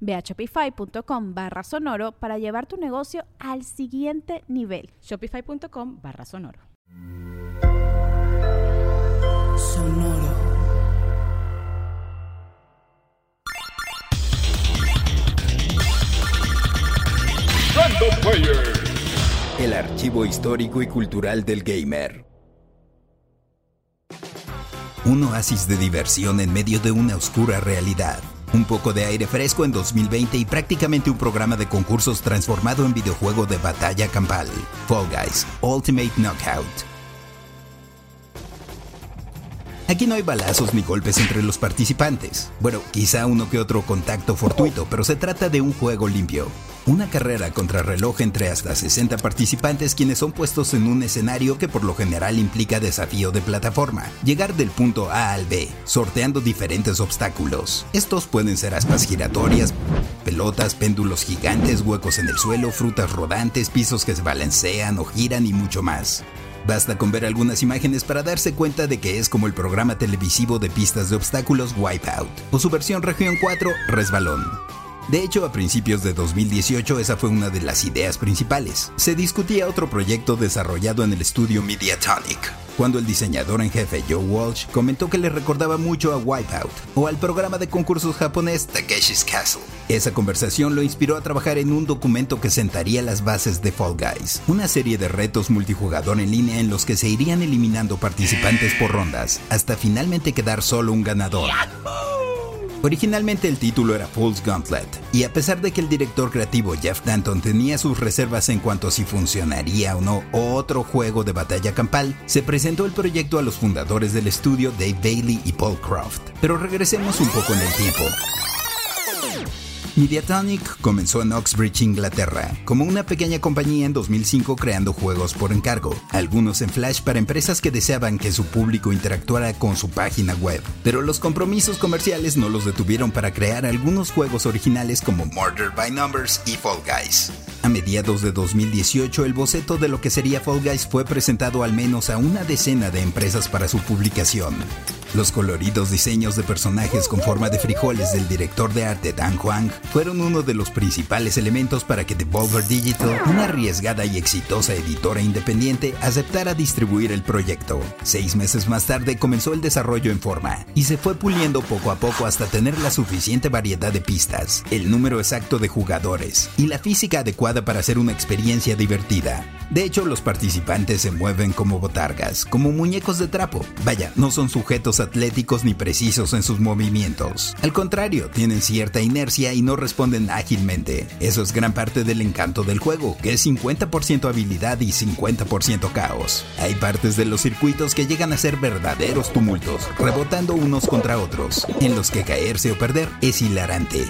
Ve a shopify.com barra sonoro para llevar tu negocio al siguiente nivel. Shopify.com barra sonoro. Sonoro. El archivo histórico y cultural del gamer. Un oasis de diversión en medio de una oscura realidad. Un poco de aire fresco en 2020 y prácticamente un programa de concursos transformado en videojuego de batalla campal. Fall Guys, Ultimate Knockout. Aquí no hay balazos ni golpes entre los participantes. Bueno, quizá uno que otro contacto fortuito, pero se trata de un juego limpio. Una carrera contra reloj entre hasta 60 participantes quienes son puestos en un escenario que por lo general implica desafío de plataforma, llegar del punto A al B, sorteando diferentes obstáculos. Estos pueden ser aspas giratorias, pelotas, péndulos gigantes, huecos en el suelo, frutas rodantes, pisos que se balancean o giran y mucho más. Basta con ver algunas imágenes para darse cuenta de que es como el programa televisivo de pistas de obstáculos Wipeout, o su versión región 4, Resbalón. De hecho, a principios de 2018 esa fue una de las ideas principales. Se discutía otro proyecto desarrollado en el estudio Mediatonic, cuando el diseñador en jefe Joe Walsh comentó que le recordaba mucho a Wipeout o al programa de concursos japonés Takeshi's Castle. Esa conversación lo inspiró a trabajar en un documento que sentaría las bases de Fall Guys, una serie de retos multijugador en línea en los que se irían eliminando participantes por rondas, hasta finalmente quedar solo un ganador. Originalmente el título era Fool's Gauntlet, y a pesar de que el director creativo Jeff Danton tenía sus reservas en cuanto a si funcionaría o no otro juego de batalla campal, se presentó el proyecto a los fundadores del estudio Dave Bailey y Paul Croft. Pero regresemos un poco en el tiempo. Mediatonic comenzó en Oxbridge, Inglaterra, como una pequeña compañía en 2005 creando juegos por encargo, algunos en Flash para empresas que deseaban que su público interactuara con su página web. Pero los compromisos comerciales no los detuvieron para crear algunos juegos originales como Murder by Numbers y Fall Guys. A mediados de 2018, el boceto de lo que sería Fall Guys fue presentado al menos a una decena de empresas para su publicación. Los coloridos diseños de personajes con forma de frijoles del director de arte Dan Huang fueron uno de los principales elementos para que Devolver Digital, una arriesgada y exitosa editora independiente, aceptara distribuir el proyecto. Seis meses más tarde comenzó el desarrollo en forma y se fue puliendo poco a poco hasta tener la suficiente variedad de pistas, el número exacto de jugadores y la física adecuada para hacer una experiencia divertida. De hecho, los participantes se mueven como botargas, como muñecos de trapo. Vaya, no son sujetos atléticos ni precisos en sus movimientos. Al contrario, tienen cierta inercia y no responden ágilmente. Eso es gran parte del encanto del juego, que es 50% habilidad y 50% caos. Hay partes de los circuitos que llegan a ser verdaderos tumultos, rebotando unos contra otros, en los que caerse o perder es hilarante.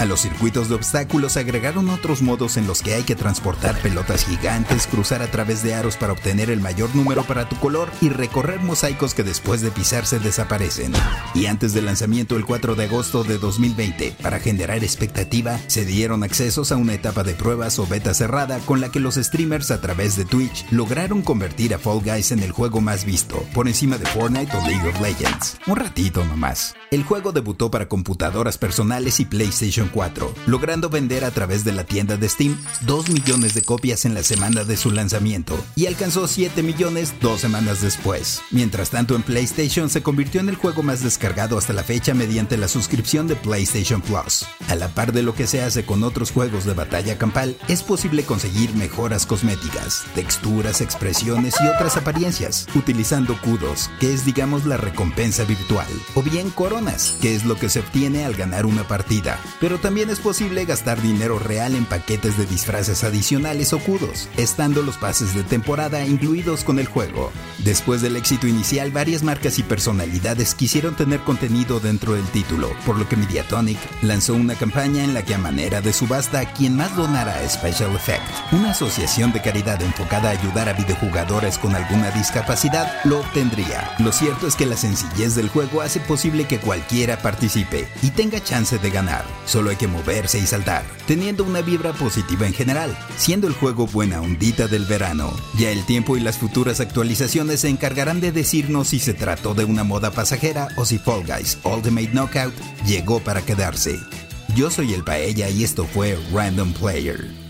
A los circuitos de obstáculos agregaron otros modos en los que hay que transportar pelotas gigantes, cruzar a través de aros para obtener el mayor número para tu color y recorrer mosaicos que después de pisarse desaparecen. Y antes del lanzamiento el 4 de agosto de 2020, para generar expectativa, se dieron accesos a una etapa de pruebas o beta cerrada con la que los streamers a través de Twitch lograron convertir a Fall Guys en el juego más visto, por encima de Fortnite o League of Legends. Un ratito nomás. El juego debutó para computadoras personales y PlayStation 4, logrando vender a través de la tienda de Steam 2 millones de copias en la semana de su lanzamiento y alcanzó 7 millones dos semanas después. Mientras tanto, en PlayStation se convirtió en el juego más descargado hasta la fecha mediante la suscripción de PlayStation Plus. A la par de lo que se hace con otros juegos de batalla campal, es posible conseguir mejoras cosméticas, texturas, expresiones y otras apariencias, utilizando kudos, que es digamos la recompensa virtual, o bien coronas, que es lo que se obtiene al ganar una partida. Pero también es posible gastar dinero real en paquetes de disfraces adicionales o kudos, estando los pases de temporada incluidos con el juego. Después del éxito inicial, varias marcas y personalidades quisieron tener contenido dentro del título, por lo que Mediatonic lanzó una campaña en la que a manera de subasta, quien más donara a Special Effect, una asociación de caridad enfocada a ayudar a videojugadores con alguna discapacidad, lo obtendría. Lo cierto es que la sencillez del juego hace posible que cualquiera participe y tenga chance de ganar. Hay que moverse y saltar, teniendo una vibra positiva en general, siendo el juego buena ondita del verano. Ya el tiempo y las futuras actualizaciones se encargarán de decirnos si se trató de una moda pasajera o si Fall Guys Ultimate Knockout llegó para quedarse. Yo soy el Paella y esto fue Random Player.